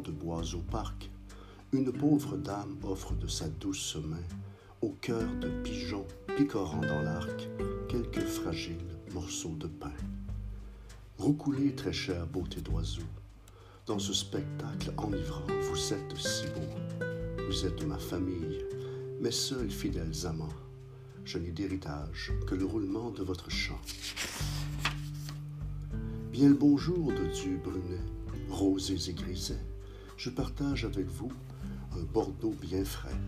de bois au parc, une pauvre dame offre de sa douce main, au cœur de pigeons picorant dans l'arc, quelques fragiles morceaux de pain. Roucoulez, très chère beauté d'oiseau, dans ce spectacle enivrant, vous êtes si beau. Vous êtes ma famille, mes seuls fidèles amants. Je n'ai d'héritage que le roulement de votre chant. Bien le bonjour de Dieu brunet, rosés et grisets, je partage avec vous un Bordeaux bien frais.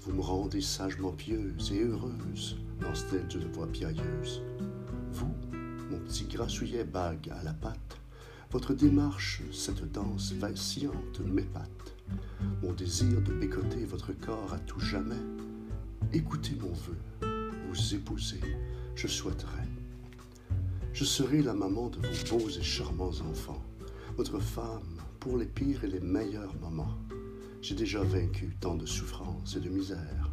Vous me rendez sagement pieuse et heureuse, lance-t-elle d'une voix pieilleuse. Vous, mon petit grassouillet bague à la patte, votre démarche, cette danse vacillante m'épate. Mon désir de bécoter votre corps à tout jamais. Écoutez mon vœu, vous épouser, je souhaiterais. Je serai la maman de vos beaux et charmants enfants, votre femme pour les pires et les meilleurs moments. J'ai déjà vaincu tant de souffrances et de misère.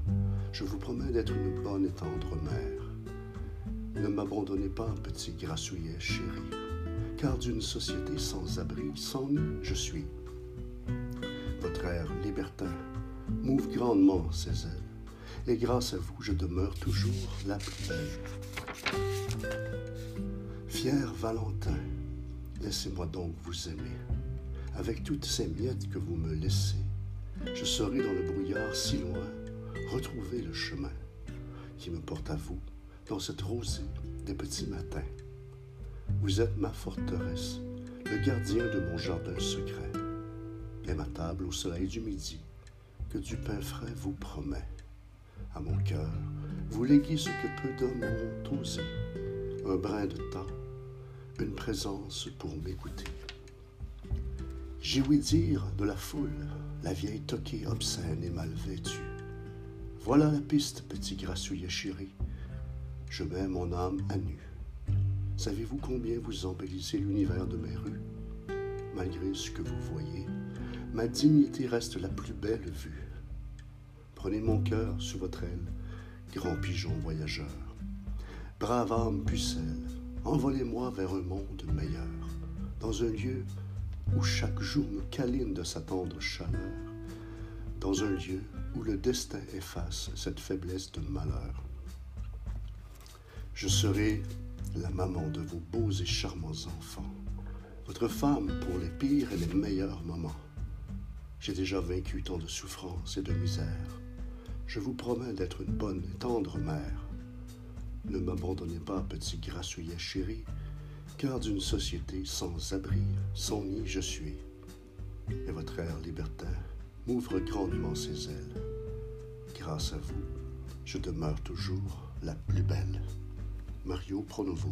Je vous promets d'être une bonne et tendre mère. Ne m'abandonnez pas, petit grassouillet chéri car d'une société sans abri, sans nous, je suis. Votre air libertin m'ouvre grandement ses ailes, et grâce à vous, je demeure toujours la plus belle. Fier Valentin, laissez-moi donc vous aimer. Avec toutes ces miettes que vous me laissez, je saurai dans le brouillard si loin retrouver le chemin qui me porte à vous dans cette rosée des petits matins. Vous êtes ma forteresse, le gardien de mon jardin secret, et ma table au soleil du midi, que du pain frais vous promet. À mon cœur, vous léguez ce que peu d'hommes ont osé, un brin de temps, une présence pour m'écouter. J'ai ouï dire de la foule, la vieille toquée obscène et mal vêtue. Voilà la piste, petit grassouillet chéri, je mets mon âme à nu. Savez-vous combien vous embellissez l'univers de mes rues? Malgré ce que vous voyez, ma dignité reste la plus belle vue. Prenez mon cœur sous votre aile, grand pigeon voyageur. Brave âme pucelle, envolez-moi vers un monde meilleur, dans un lieu où chaque jour me câline de sa tendre chaleur, dans un lieu où le destin efface cette faiblesse de malheur. Je serai la maman de vos beaux et charmants enfants, votre femme pour les pires et les meilleurs moments. J'ai déjà vaincu tant de souffrances et de misère. Je vous promets d'être une bonne et tendre mère. Ne m'abandonnez pas, petit grassouillet chéri, car d'une société sans abri, sans nid je suis. Et votre air libertin m'ouvre grandement ses ailes. Grâce à vous, je demeure toujours la plus belle. Mario Pronovo.